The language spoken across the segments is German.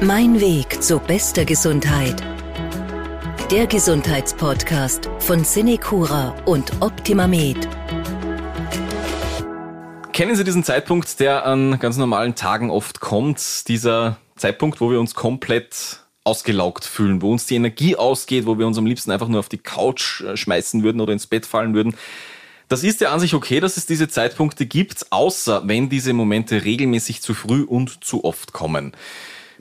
Mein Weg zu bester Gesundheit. Der Gesundheitspodcast von Cinecura und OptimaMed. Kennen Sie diesen Zeitpunkt, der an ganz normalen Tagen oft kommt? Dieser Zeitpunkt, wo wir uns komplett ausgelaugt fühlen, wo uns die Energie ausgeht, wo wir uns am liebsten einfach nur auf die Couch äh, schmeißen würden oder ins Bett fallen würden. Das ist ja an sich okay, dass es diese Zeitpunkte gibt, außer wenn diese Momente regelmäßig zu früh und zu oft kommen.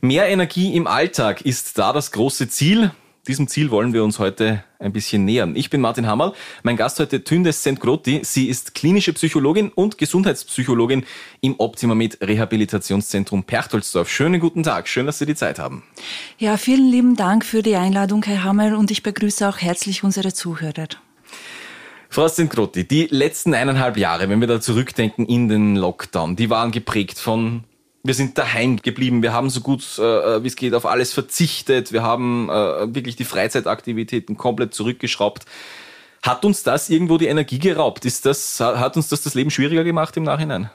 Mehr Energie im Alltag ist da das große Ziel. Diesem Ziel wollen wir uns heute ein bisschen nähern. Ich bin Martin Hammerl. Mein Gast heute Tündes Sentgroti. Sie ist klinische Psychologin und Gesundheitspsychologin im Optimamed Rehabilitationszentrum Perchtoldsdorf. Schönen guten Tag. Schön, dass Sie die Zeit haben. Ja, vielen lieben Dank für die Einladung, Herr Hammerl, und ich begrüße auch herzlich unsere Zuhörer. Frau Sentgrotti, die letzten eineinhalb Jahre, wenn wir da zurückdenken in den Lockdown, die waren geprägt von wir sind daheim geblieben, wir haben so gut äh, äh, wie es geht auf alles verzichtet, wir haben äh, wirklich die Freizeitaktivitäten komplett zurückgeschraubt. Hat uns das irgendwo die Energie geraubt? Ist das, hat uns das das Leben schwieriger gemacht im Nachhinein?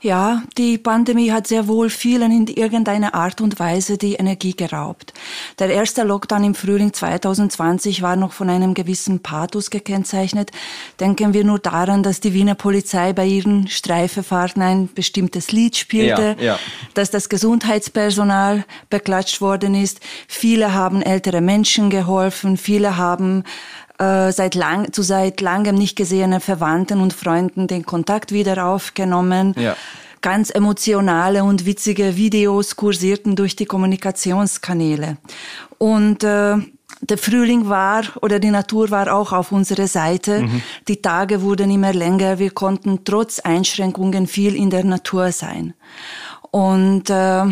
Ja, die Pandemie hat sehr wohl vielen in irgendeiner Art und Weise die Energie geraubt. Der erste Lockdown im Frühling 2020 war noch von einem gewissen Pathos gekennzeichnet. Denken wir nur daran, dass die Wiener Polizei bei ihren Streifefahrten ein bestimmtes Lied spielte, ja, ja. dass das Gesundheitspersonal beklatscht worden ist. Viele haben ältere Menschen geholfen, viele haben äh, seit lang, zu seit langem nicht gesehenen Verwandten und Freunden den Kontakt wieder aufgenommen. Ja. Ganz emotionale und witzige Videos kursierten durch die Kommunikationskanäle. Und äh, der Frühling war oder die Natur war auch auf unserer Seite. Mhm. Die Tage wurden immer länger. Wir konnten trotz Einschränkungen viel in der Natur sein. Und äh,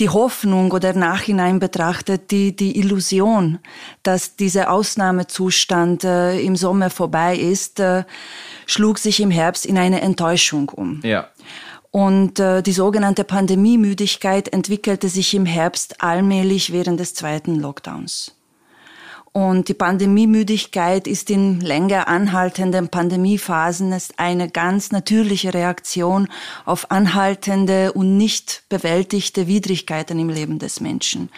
die Hoffnung oder nachhinein betrachtet die, die Illusion, dass dieser Ausnahmezustand äh, im Sommer vorbei ist, äh, schlug sich im Herbst in eine Enttäuschung um. Ja. Und äh, die sogenannte Pandemiemüdigkeit entwickelte sich im Herbst allmählich während des zweiten Lockdowns. Und die Pandemiemüdigkeit ist in länger anhaltenden Pandemiephasen eine ganz natürliche Reaktion auf anhaltende und nicht bewältigte Widrigkeiten im Leben des Menschen.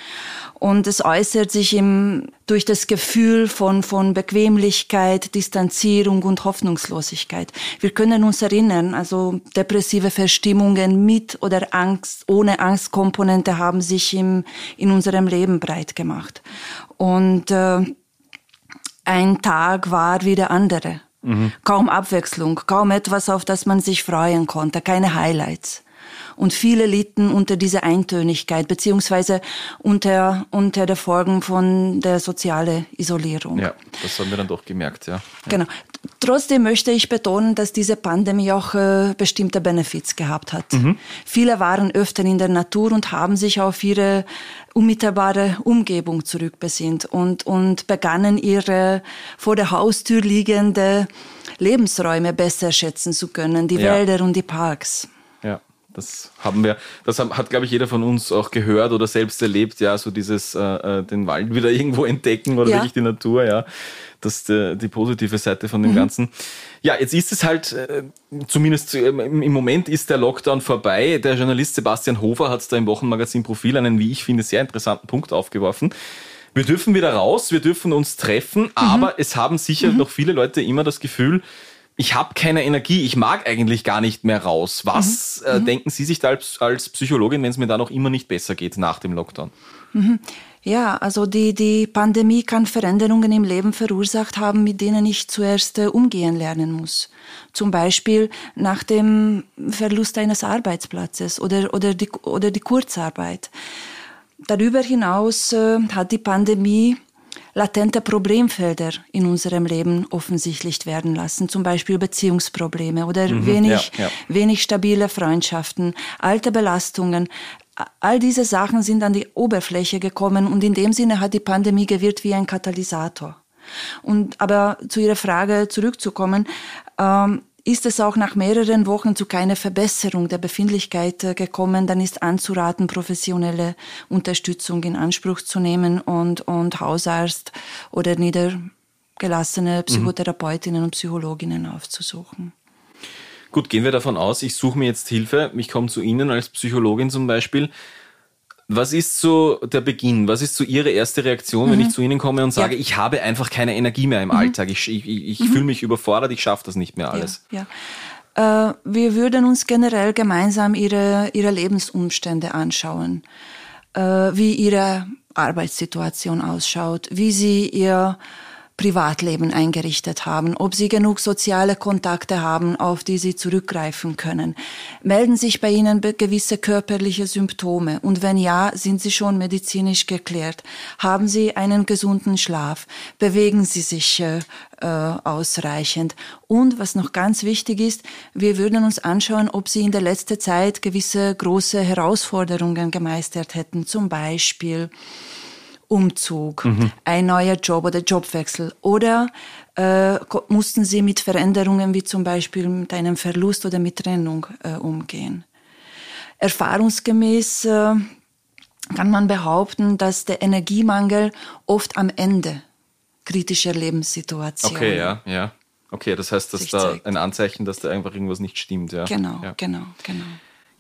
Und es äußert sich im, durch das Gefühl von, von Bequemlichkeit, Distanzierung und Hoffnungslosigkeit. Wir können uns erinnern, also depressive Verstimmungen mit oder Angst, ohne Angstkomponente haben sich im, in unserem Leben breit gemacht. Und äh, ein Tag war wie der andere. Mhm. Kaum Abwechslung, kaum etwas, auf das man sich freuen konnte, keine Highlights. Und viele litten unter dieser Eintönigkeit, beziehungsweise unter, unter der Folgen von der sozialen Isolierung. Ja, das haben wir dann doch gemerkt, ja. Genau. Trotzdem möchte ich betonen, dass diese Pandemie auch äh, bestimmte Benefits gehabt hat. Mhm. Viele waren öfter in der Natur und haben sich auf ihre unmittelbare Umgebung zurückbesinnt und, und begannen ihre vor der Haustür liegende Lebensräume besser schätzen zu können, die ja. Wälder und die Parks. Das haben wir, das hat, glaube ich, jeder von uns auch gehört oder selbst erlebt, ja, so dieses äh, äh den Wald wieder irgendwo entdecken oder ja. wirklich die Natur, ja. Das ist die, die positive Seite von dem mhm. Ganzen. Ja, jetzt ist es halt, äh, zumindest äh, im Moment ist der Lockdown vorbei. Der Journalist Sebastian Hofer hat da im Wochenmagazin Profil einen, wie ich finde, sehr interessanten Punkt aufgeworfen. Wir dürfen wieder raus, wir dürfen uns treffen, mhm. aber es haben sicher mhm. noch viele Leute immer das Gefühl, ich habe keine Energie, ich mag eigentlich gar nicht mehr raus. Was mhm. äh, mhm. denken Sie sich da als, als Psychologin, wenn es mir da noch immer nicht besser geht nach dem Lockdown? Mhm. Ja, also die, die Pandemie kann Veränderungen im Leben verursacht haben, mit denen ich zuerst äh, umgehen lernen muss. Zum Beispiel nach dem Verlust eines Arbeitsplatzes oder, oder, die, oder die Kurzarbeit. Darüber hinaus äh, hat die Pandemie latente Problemfelder in unserem Leben offensichtlich werden lassen, zum Beispiel Beziehungsprobleme oder mhm, wenig, ja, ja. wenig stabile Freundschaften, alte Belastungen. All diese Sachen sind an die Oberfläche gekommen und in dem Sinne hat die Pandemie gewirkt wie ein Katalysator. Und aber zu Ihrer Frage zurückzukommen, ähm, ist es auch nach mehreren Wochen zu keiner Verbesserung der Befindlichkeit äh, gekommen, dann ist anzuraten, professionelle Unterstützung in Anspruch zu nehmen und, und Hausarzt oder niedergelassene mhm. Psychotherapeutinnen und Psychologinnen aufzusuchen. Gut, gehen wir davon aus, ich suche mir jetzt Hilfe, ich komme zu Ihnen als Psychologin zum Beispiel. Was ist so der Beginn? Was ist so Ihre erste Reaktion, mhm. wenn ich zu Ihnen komme und sage, ja. ich habe einfach keine Energie mehr im mhm. Alltag, ich, ich, ich mhm. fühle mich überfordert, ich schaffe das nicht mehr alles? Ja, ja. Äh, wir würden uns generell gemeinsam Ihre, ihre Lebensumstände anschauen, äh, wie Ihre Arbeitssituation ausschaut, wie Sie Ihr Privatleben eingerichtet haben, ob sie genug soziale Kontakte haben, auf die sie zurückgreifen können. Melden sich bei ihnen gewisse körperliche Symptome und wenn ja, sind sie schon medizinisch geklärt. Haben sie einen gesunden Schlaf? Bewegen sie sich äh, äh, ausreichend? Und was noch ganz wichtig ist, wir würden uns anschauen, ob sie in der letzten Zeit gewisse große Herausforderungen gemeistert hätten, zum Beispiel Umzug, mhm. ein neuer Job oder Jobwechsel oder äh, mussten sie mit Veränderungen wie zum Beispiel mit einem Verlust oder mit Trennung äh, umgehen. Erfahrungsgemäß äh, kann man behaupten, dass der Energiemangel oft am Ende kritischer Lebenssituationen. Okay, ja, ja. Okay, das heißt, dass da zeigt. ein Anzeichen, dass da einfach irgendwas nicht stimmt, ja. Genau, ja. genau, genau.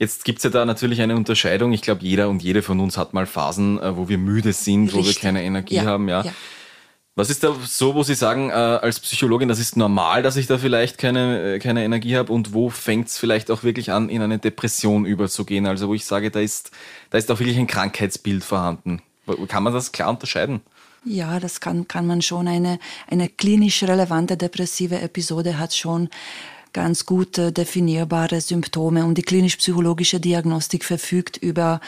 Jetzt gibt's ja da natürlich eine Unterscheidung. Ich glaube, jeder und jede von uns hat mal Phasen, äh, wo wir müde sind, Richtig. wo wir keine Energie ja, haben. Ja. ja. Was ist da so, wo Sie sagen, äh, als Psychologin, das ist normal, dass ich da vielleicht keine, äh, keine Energie habe und wo fängt's vielleicht auch wirklich an, in eine Depression überzugehen? Also wo ich sage, da ist, da ist auch wirklich ein Krankheitsbild vorhanden. Kann man das klar unterscheiden? Ja, das kann, kann man schon. Eine, eine klinisch relevante depressive Episode hat schon ganz gut definierbare Symptome und die klinisch-psychologische Diagnostik verfügt über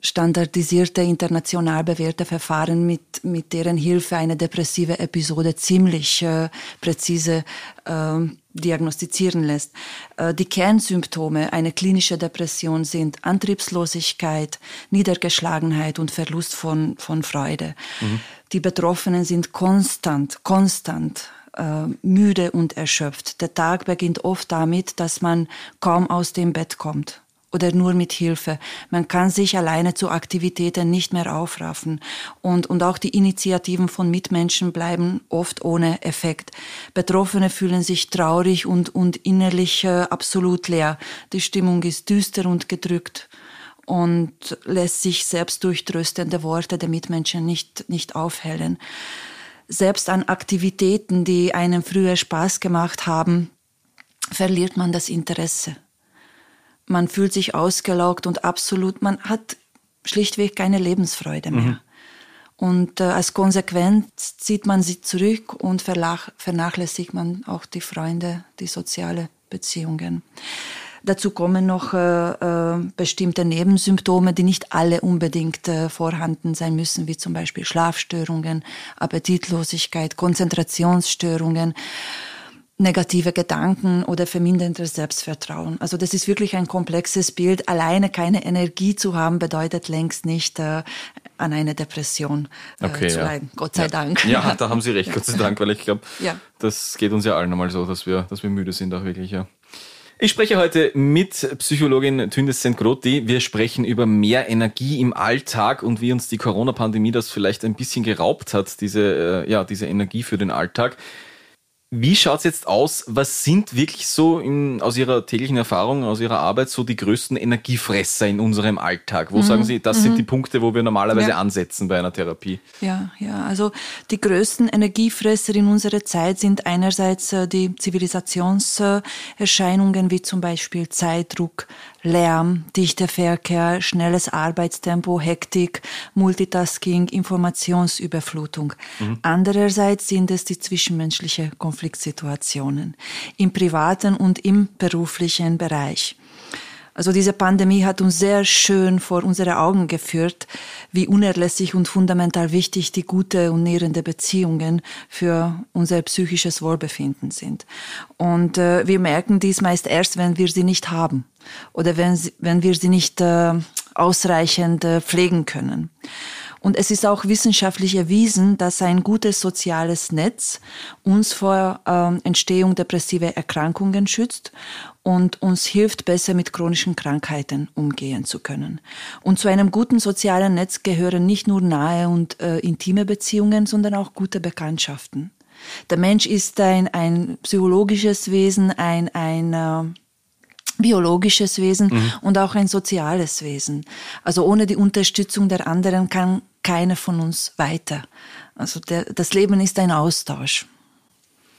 standardisierte, international bewährte Verfahren, mit, mit deren Hilfe eine depressive Episode ziemlich äh, präzise äh, diagnostizieren lässt. Äh, die Kernsymptome einer klinischen Depression sind Antriebslosigkeit, Niedergeschlagenheit und Verlust von, von Freude. Mhm. Die Betroffenen sind konstant, konstant äh, müde und erschöpft. Der Tag beginnt oft damit, dass man kaum aus dem Bett kommt oder nur mit Hilfe. Man kann sich alleine zu Aktivitäten nicht mehr aufraffen. Und, und auch die Initiativen von Mitmenschen bleiben oft ohne Effekt. Betroffene fühlen sich traurig und, und innerlich äh, absolut leer. Die Stimmung ist düster und gedrückt und lässt sich selbst durch tröstende Worte der Mitmenschen nicht, nicht aufhellen selbst an Aktivitäten, die einem früher Spaß gemacht haben, verliert man das Interesse. Man fühlt sich ausgelaugt und absolut, man hat schlichtweg keine Lebensfreude mehr. Mhm. Und äh, als Konsequenz zieht man sie zurück und vernachlässigt man auch die Freunde, die soziale Beziehungen. Dazu kommen noch äh, äh, bestimmte Nebensymptome, die nicht alle unbedingt äh, vorhanden sein müssen, wie zum Beispiel Schlafstörungen, Appetitlosigkeit, Konzentrationsstörungen negative Gedanken oder verminderndes Selbstvertrauen. Also das ist wirklich ein komplexes Bild. Alleine keine Energie zu haben, bedeutet längst nicht äh, an einer Depression äh, okay, zu leiden. Gott sei ja. Dank. Ja, da haben Sie recht, Gott sei Dank, weil ich glaube, ja. das geht uns ja allen einmal so, dass wir, dass wir müde sind auch wirklich, ja. Ich spreche heute mit Psychologin Tündes Sengroti. Wir sprechen über mehr Energie im Alltag und wie uns die Corona-Pandemie das vielleicht ein bisschen geraubt hat, diese, äh, ja, diese Energie für den Alltag. Wie schaut's jetzt aus? Was sind wirklich so in, aus Ihrer täglichen Erfahrung, aus Ihrer Arbeit so die größten Energiefresser in unserem Alltag? Wo mhm. sagen Sie, das mhm. sind die Punkte, wo wir normalerweise ja. ansetzen bei einer Therapie? Ja, ja. Also die größten Energiefresser in unserer Zeit sind einerseits äh, die Zivilisationserscheinungen wie zum Beispiel Zeitdruck, Lärm, dichter Verkehr, schnelles Arbeitstempo, Hektik, Multitasking, Informationsüberflutung. Mhm. Andererseits sind es die zwischenmenschliche Konfliktsituationen im privaten und im beruflichen Bereich. Also diese Pandemie hat uns sehr schön vor unsere Augen geführt, wie unerlässlich und fundamental wichtig die gute und nährende Beziehungen für unser psychisches Wohlbefinden sind. Und äh, wir merken dies meist erst, wenn wir sie nicht haben oder wenn, wenn wir sie nicht äh, ausreichend äh, pflegen können. Und es ist auch wissenschaftlich erwiesen, dass ein gutes soziales Netz uns vor ähm, Entstehung depressiver Erkrankungen schützt und uns hilft, besser mit chronischen Krankheiten umgehen zu können. Und zu einem guten sozialen Netz gehören nicht nur nahe und äh, intime Beziehungen, sondern auch gute Bekanntschaften. Der Mensch ist ein, ein psychologisches Wesen, ein, ein äh, biologisches Wesen mhm. und auch ein soziales Wesen. Also ohne die Unterstützung der anderen kann keiner von uns weiter. Also der, das Leben ist ein Austausch.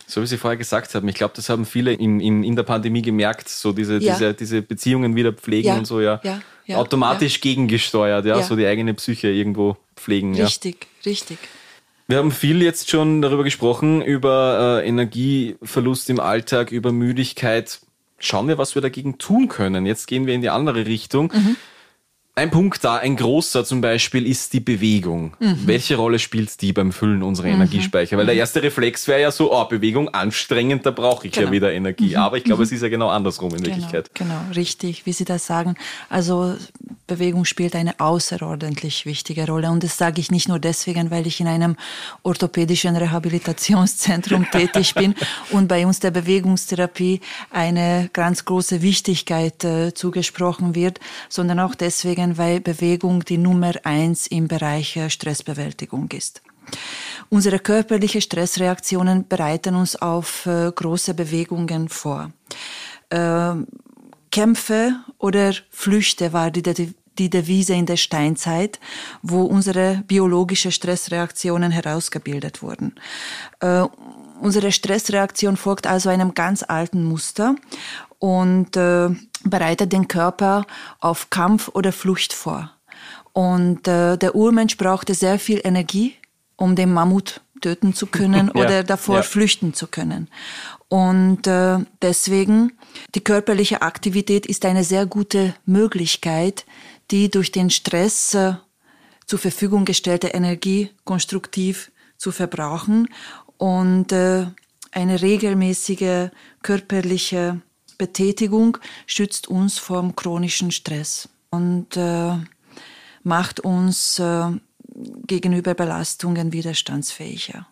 So wie Sie vorher gesagt haben, ich glaube, das haben viele in, in, in der Pandemie gemerkt, so diese, ja. diese, diese Beziehungen wieder pflegen ja. und so, ja. ja. Automatisch gegengesteuert, ja, so die eigene Psyche irgendwo pflegen. Richtig, richtig. Wir haben viel jetzt schon darüber gesprochen, über äh, Energieverlust im Alltag, über Müdigkeit. Schauen wir, was wir dagegen tun können. Jetzt gehen wir in die andere Richtung. Mhm. Ein Punkt da, ein großer zum Beispiel, ist die Bewegung. Mhm. Welche Rolle spielt die beim Füllen unserer mhm. Energiespeicher? Weil der mhm. erste Reflex wäre ja so, oh, Bewegung anstrengend, da brauche ich genau. ja wieder Energie. Mhm. Aber ich glaube, es ist ja genau andersrum in genau, Wirklichkeit. Genau, richtig, wie Sie das sagen. Also Bewegung spielt eine außerordentlich wichtige Rolle. Und das sage ich nicht nur deswegen, weil ich in einem orthopädischen Rehabilitationszentrum tätig bin und bei uns der Bewegungstherapie eine ganz große Wichtigkeit äh, zugesprochen wird, sondern auch deswegen, sagen, weil Bewegung die Nummer eins im Bereich Stressbewältigung ist. Unsere körperlichen Stressreaktionen bereiten uns auf äh, große Bewegungen vor. Äh, Kämpfe oder Flüchte war die, die Devise in der Steinzeit, wo unsere biologischen Stressreaktionen herausgebildet wurden. Äh, unsere Stressreaktion folgt also einem ganz alten Muster und äh, bereitet den Körper auf Kampf oder Flucht vor. Und äh, der Urmensch brauchte sehr viel Energie, um den Mammut töten zu können ja, oder davor ja. flüchten zu können. Und äh, deswegen, die körperliche Aktivität ist eine sehr gute Möglichkeit, die durch den Stress äh, zur Verfügung gestellte Energie konstruktiv zu verbrauchen und äh, eine regelmäßige körperliche Betätigung schützt uns vom chronischen Stress und äh, macht uns äh, gegenüber Belastungen widerstandsfähiger.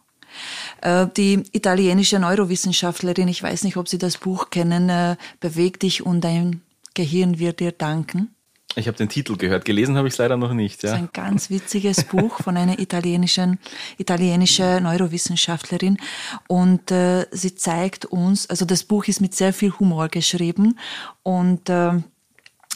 Äh, die italienische Neurowissenschaftlerin, ich weiß nicht, ob Sie das Buch kennen, äh, Beweg dich und dein Gehirn wird dir danken. Ich habe den Titel gehört, gelesen habe ich es leider noch nicht. Ja. Das ist ein ganz witziges Buch von einer italienischen italienische Neurowissenschaftlerin und äh, sie zeigt uns, also das Buch ist mit sehr viel Humor geschrieben und äh,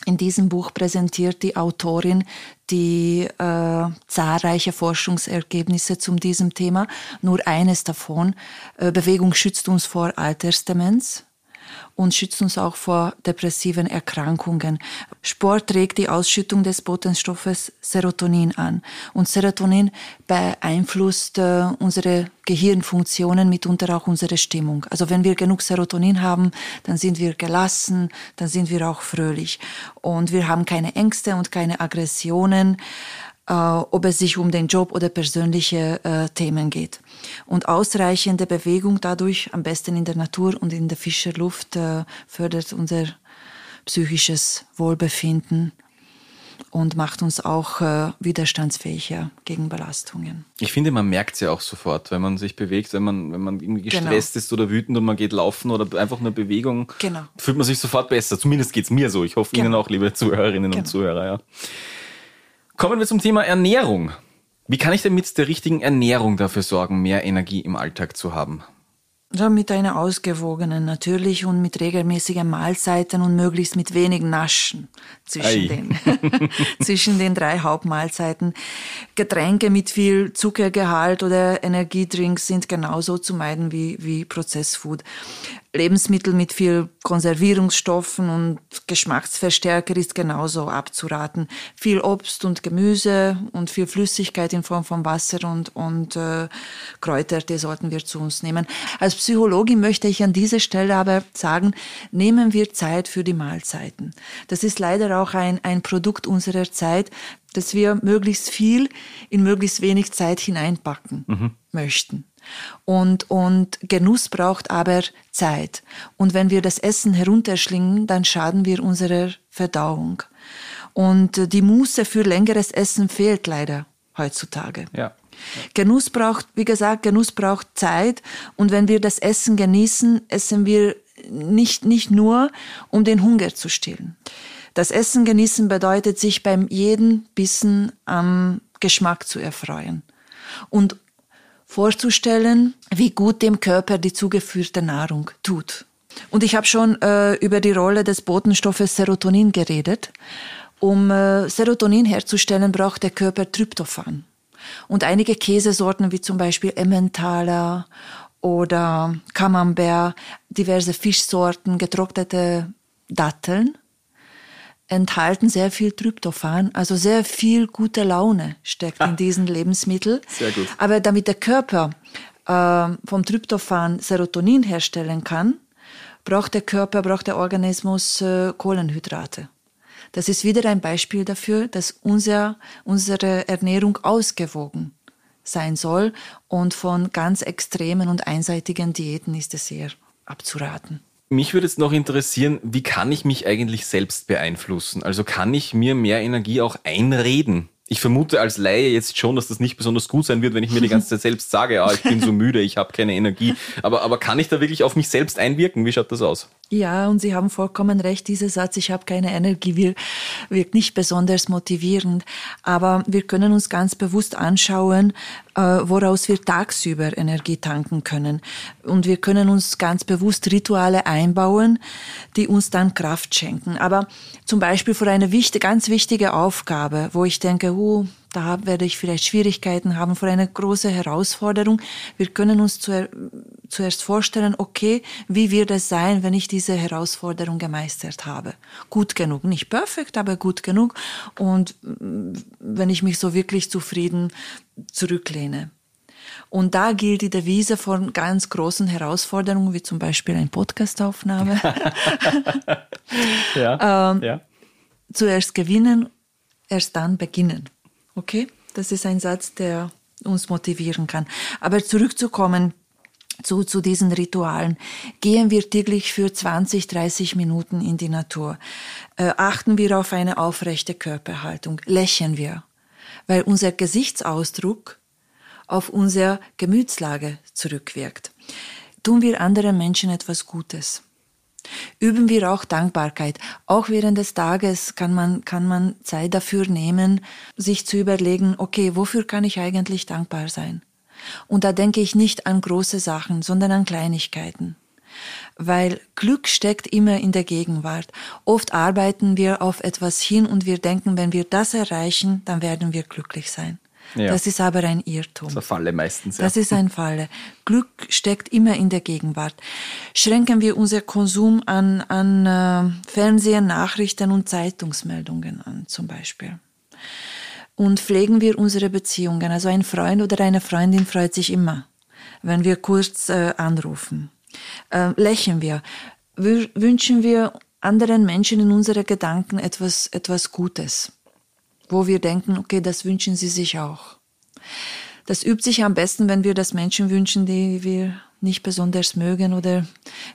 in diesem Buch präsentiert die Autorin die äh, zahlreiche Forschungsergebnisse zu diesem Thema. Nur eines davon, äh, Bewegung schützt uns vor Altersdemenz und schützt uns auch vor depressiven Erkrankungen. Sport regt die Ausschüttung des Botenstoffes Serotonin an. Und Serotonin beeinflusst äh, unsere Gehirnfunktionen, mitunter auch unsere Stimmung. Also wenn wir genug Serotonin haben, dann sind wir gelassen, dann sind wir auch fröhlich. Und wir haben keine Ängste und keine Aggressionen ob es sich um den Job oder persönliche äh, Themen geht. Und ausreichende Bewegung dadurch, am besten in der Natur und in der Fischerluft, äh, fördert unser psychisches Wohlbefinden und macht uns auch äh, widerstandsfähiger gegen Belastungen. Ich finde, man merkt es ja auch sofort, wenn man sich bewegt, wenn man, wenn man irgendwie genau. gestresst genau. ist oder wütend und man geht laufen oder einfach eine Bewegung, genau. fühlt man sich sofort besser. Zumindest geht es mir so. Ich hoffe genau. Ihnen auch, liebe Zuhörerinnen genau. und Zuhörer. Ja. Kommen wir zum Thema Ernährung. Wie kann ich denn mit der richtigen Ernährung dafür sorgen, mehr Energie im Alltag zu haben? Ja, mit einer ausgewogenen natürlich und mit regelmäßigen Mahlzeiten und möglichst mit wenig Naschen zwischen den, zwischen den drei Hauptmahlzeiten. Getränke mit viel Zuckergehalt oder Energiedrinks sind genauso zu meiden wie, wie Prozessfood. Lebensmittel mit viel Konservierungsstoffen und Geschmacksverstärker ist genauso abzuraten. Viel Obst und Gemüse und viel Flüssigkeit in Form von Wasser und, und äh, Kräuter, die sollten wir zu uns nehmen. Als Psychologin möchte ich an dieser Stelle aber sagen, nehmen wir Zeit für die Mahlzeiten. Das ist leider auch ein, ein Produkt unserer Zeit, dass wir möglichst viel in möglichst wenig Zeit hineinpacken mhm. möchten. Und, und Genuss braucht aber Zeit. Und wenn wir das Essen herunterschlingen, dann schaden wir unserer Verdauung. Und die Muße für längeres Essen fehlt leider heutzutage. Ja. Genuss braucht, wie gesagt, Genuss braucht Zeit. Und wenn wir das Essen genießen, essen wir nicht, nicht nur, um den Hunger zu stillen. Das Essen genießen bedeutet, sich beim jeden Bissen am Geschmack zu erfreuen. Und vorzustellen, wie gut dem Körper die zugeführte Nahrung tut. Und ich habe schon äh, über die Rolle des Botenstoffes Serotonin geredet. Um äh, Serotonin herzustellen, braucht der Körper Tryptophan. Und einige Käsesorten wie zum Beispiel Emmentaler oder Camembert, diverse Fischsorten, getrocknete Datteln enthalten sehr viel Tryptophan, also sehr viel gute Laune steckt in diesen Lebensmitteln. Sehr gut. Aber damit der Körper äh, vom Tryptophan Serotonin herstellen kann, braucht der Körper, braucht der Organismus äh, Kohlenhydrate. Das ist wieder ein Beispiel dafür, dass unser, unsere Ernährung ausgewogen sein soll und von ganz extremen und einseitigen Diäten ist es sehr abzuraten. Mich würde jetzt noch interessieren, wie kann ich mich eigentlich selbst beeinflussen? Also kann ich mir mehr Energie auch einreden? Ich vermute als Laie jetzt schon, dass das nicht besonders gut sein wird, wenn ich mir die ganze Zeit selbst sage, ja, ich bin so müde, ich habe keine Energie. Aber, aber kann ich da wirklich auf mich selbst einwirken? Wie schaut das aus? Ja, und Sie haben vollkommen recht. Dieser Satz, ich habe keine Energie, wirkt nicht besonders motivierend. Aber wir können uns ganz bewusst anschauen, äh, woraus wir tagsüber Energie tanken können. Und wir können uns ganz bewusst Rituale einbauen, die uns dann Kraft schenken. Aber zum Beispiel für eine wichtige, ganz wichtige Aufgabe, wo ich denke, uh, da werde ich vielleicht Schwierigkeiten haben vor einer großen Herausforderung. Wir können uns zuerst vorstellen, okay, wie wird es sein, wenn ich diese Herausforderung gemeistert habe? Gut genug, nicht perfekt, aber gut genug. Und mm, wenn ich mich so wirklich zufrieden zurücklehne. Und da gilt die Devise von ganz großen Herausforderungen, wie zum Beispiel eine Podcastaufnahme. ja, ähm, ja. Zuerst gewinnen, erst dann beginnen. Okay, das ist ein Satz, der uns motivieren kann. Aber zurückzukommen zu, zu diesen Ritualen. Gehen wir täglich für 20, 30 Minuten in die Natur. Äh, achten wir auf eine aufrechte Körperhaltung. Lächeln wir, weil unser Gesichtsausdruck auf unsere Gemütslage zurückwirkt. Tun wir anderen Menschen etwas Gutes. Üben wir auch Dankbarkeit. Auch während des Tages kann man, kann man Zeit dafür nehmen, sich zu überlegen, okay, wofür kann ich eigentlich dankbar sein? Und da denke ich nicht an große Sachen, sondern an Kleinigkeiten. Weil Glück steckt immer in der Gegenwart. Oft arbeiten wir auf etwas hin und wir denken, wenn wir das erreichen, dann werden wir glücklich sein. Ja. Das ist aber ein Irrtum. Das ist eine Falle meistens. Ja. Das ist ein Falle. Glück steckt immer in der Gegenwart. Schränken wir unser Konsum an, an äh, Fernsehen, Nachrichten und Zeitungsmeldungen an, zum Beispiel. Und pflegen wir unsere Beziehungen. Also ein Freund oder eine Freundin freut sich immer, wenn wir kurz äh, anrufen. Äh, lächeln wir. W wünschen wir anderen Menschen in unsere Gedanken etwas, etwas Gutes wo wir denken, okay, das wünschen sie sich auch. Das übt sich am besten, wenn wir das Menschen wünschen, die wir nicht besonders mögen oder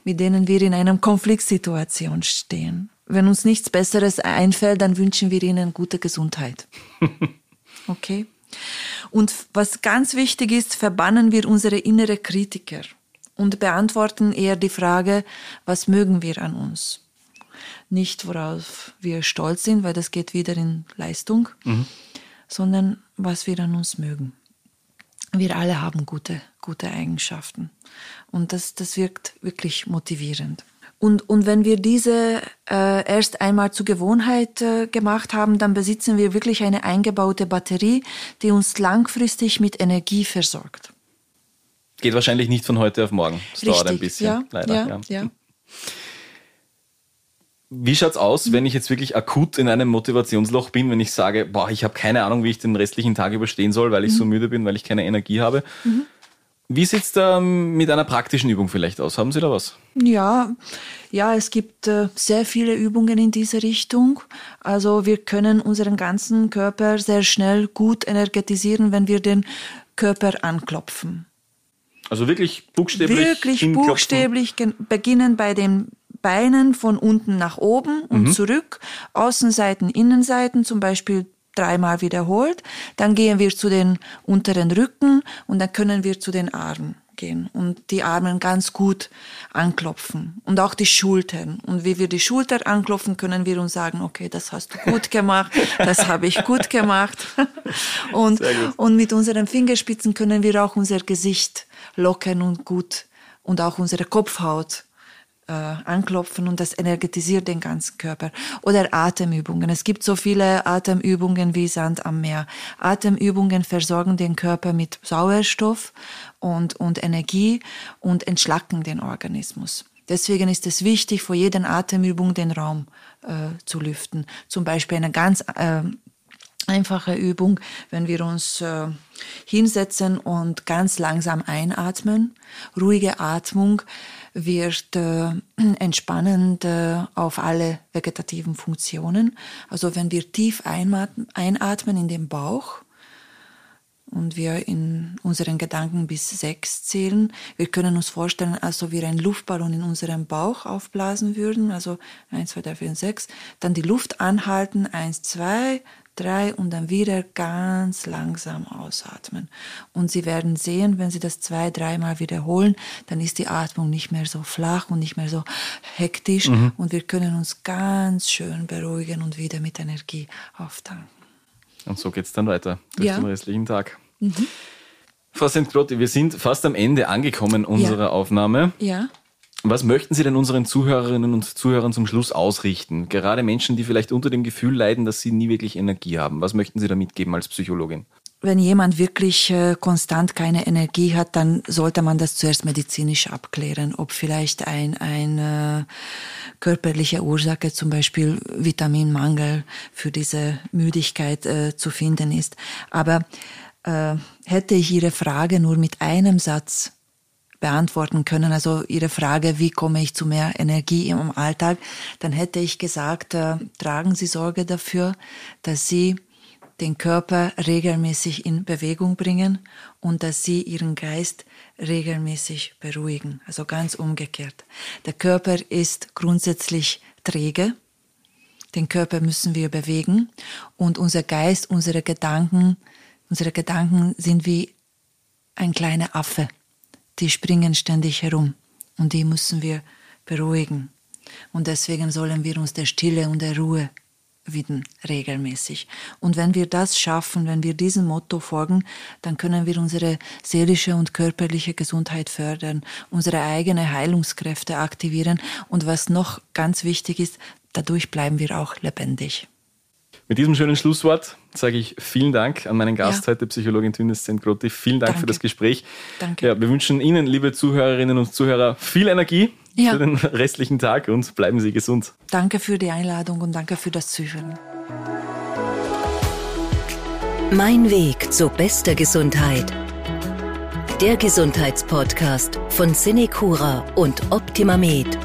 mit denen wir in einer Konfliktsituation stehen. Wenn uns nichts Besseres einfällt, dann wünschen wir ihnen gute Gesundheit. Okay? Und was ganz wichtig ist, verbannen wir unsere innere Kritiker und beantworten eher die Frage, was mögen wir an uns? Nicht, worauf wir stolz sind, weil das geht wieder in Leistung, mhm. sondern was wir an uns mögen. Wir alle haben gute, gute Eigenschaften. Und das, das wirkt wirklich motivierend. Und, und wenn wir diese äh, erst einmal zur Gewohnheit äh, gemacht haben, dann besitzen wir wirklich eine eingebaute Batterie, die uns langfristig mit Energie versorgt. Geht wahrscheinlich nicht von heute auf morgen. Das Richtig, dauert ein bisschen, ja, leider. Ja, ja. Wie schaut's aus, wenn ich jetzt wirklich akut in einem Motivationsloch bin, wenn ich sage, boah, ich habe keine Ahnung, wie ich den restlichen Tag überstehen soll, weil ich mhm. so müde bin, weil ich keine Energie habe? Mhm. Wie sieht's da mit einer praktischen Übung vielleicht aus? Haben Sie da was? Ja, ja, es gibt äh, sehr viele Übungen in diese Richtung. Also wir können unseren ganzen Körper sehr schnell gut energetisieren, wenn wir den Körper anklopfen. Also wirklich buchstäblich. Wirklich buchstäblich beginnen bei den Beinen von unten nach oben und mhm. zurück, Außenseiten, Innenseiten, zum Beispiel dreimal wiederholt. Dann gehen wir zu den unteren Rücken und dann können wir zu den Armen gehen und die Arme ganz gut anklopfen und auch die Schultern. Und wie wir die Schulter anklopfen, können wir uns sagen, okay, das hast du gut gemacht, das habe ich gut gemacht. Und, und mit unseren Fingerspitzen können wir auch unser Gesicht lockern und gut und auch unsere Kopfhaut äh, anklopfen und das energetisiert den ganzen Körper. Oder Atemübungen. Es gibt so viele Atemübungen wie Sand am Meer. Atemübungen versorgen den Körper mit Sauerstoff und, und Energie und entschlacken den Organismus. Deswegen ist es wichtig, vor jeder Atemübung den Raum äh, zu lüften. Zum Beispiel eine ganz äh, einfache Übung, wenn wir uns äh, hinsetzen und ganz langsam einatmen. Ruhige Atmung wird äh, entspannend äh, auf alle vegetativen Funktionen. Also wenn wir tief einatmen in den Bauch, und wir in unseren Gedanken bis sechs zählen. Wir können uns vorstellen, als ob wir einen Luftballon in unserem Bauch aufblasen würden, also eins, zwei, drei, vier, sechs. Dann die Luft anhalten, eins, zwei, drei und dann wieder ganz langsam ausatmen. Und Sie werden sehen, wenn Sie das zwei, dreimal wiederholen, dann ist die Atmung nicht mehr so flach und nicht mehr so hektisch mhm. und wir können uns ganz schön beruhigen und wieder mit Energie auftanken. Und so geht es dann weiter durch ja. den restlichen Tag. Mhm. Frau St. Grotti, wir sind fast am Ende angekommen unserer ja. Aufnahme. Ja. Was möchten Sie denn unseren Zuhörerinnen und Zuhörern zum Schluss ausrichten? Gerade Menschen, die vielleicht unter dem Gefühl leiden, dass sie nie wirklich Energie haben. Was möchten Sie da mitgeben als Psychologin? Wenn jemand wirklich äh, konstant keine Energie hat, dann sollte man das zuerst medizinisch abklären, ob vielleicht ein, eine äh, körperliche Ursache, zum Beispiel Vitaminmangel für diese Müdigkeit äh, zu finden ist. Aber äh, hätte ich Ihre Frage nur mit einem Satz beantworten können, also Ihre Frage, wie komme ich zu mehr Energie im Alltag, dann hätte ich gesagt, äh, tragen Sie Sorge dafür, dass Sie den Körper regelmäßig in Bewegung bringen und dass Sie Ihren Geist regelmäßig beruhigen. Also ganz umgekehrt. Der Körper ist grundsätzlich träge. Den Körper müssen wir bewegen und unser Geist, unsere Gedanken Unsere Gedanken sind wie ein kleiner Affe. Die springen ständig herum und die müssen wir beruhigen. Und deswegen sollen wir uns der Stille und der Ruhe widmen, regelmäßig. Und wenn wir das schaffen, wenn wir diesem Motto folgen, dann können wir unsere seelische und körperliche Gesundheit fördern, unsere eigene Heilungskräfte aktivieren und was noch ganz wichtig ist, dadurch bleiben wir auch lebendig. Mit diesem schönen Schlusswort sage ich vielen Dank an meinen Gast ja. heute, Psychologin Tünes Grotti. Vielen Dank Danke. für das Gespräch. Danke. Ja, wir wünschen Ihnen, liebe Zuhörerinnen und Zuhörer, viel Energie ja. für den restlichen Tag und bleiben Sie gesund. Danke für die Einladung und danke für das Zuhören. Mein Weg zur bester Gesundheit. Der Gesundheitspodcast von Cinecura und Optimamed.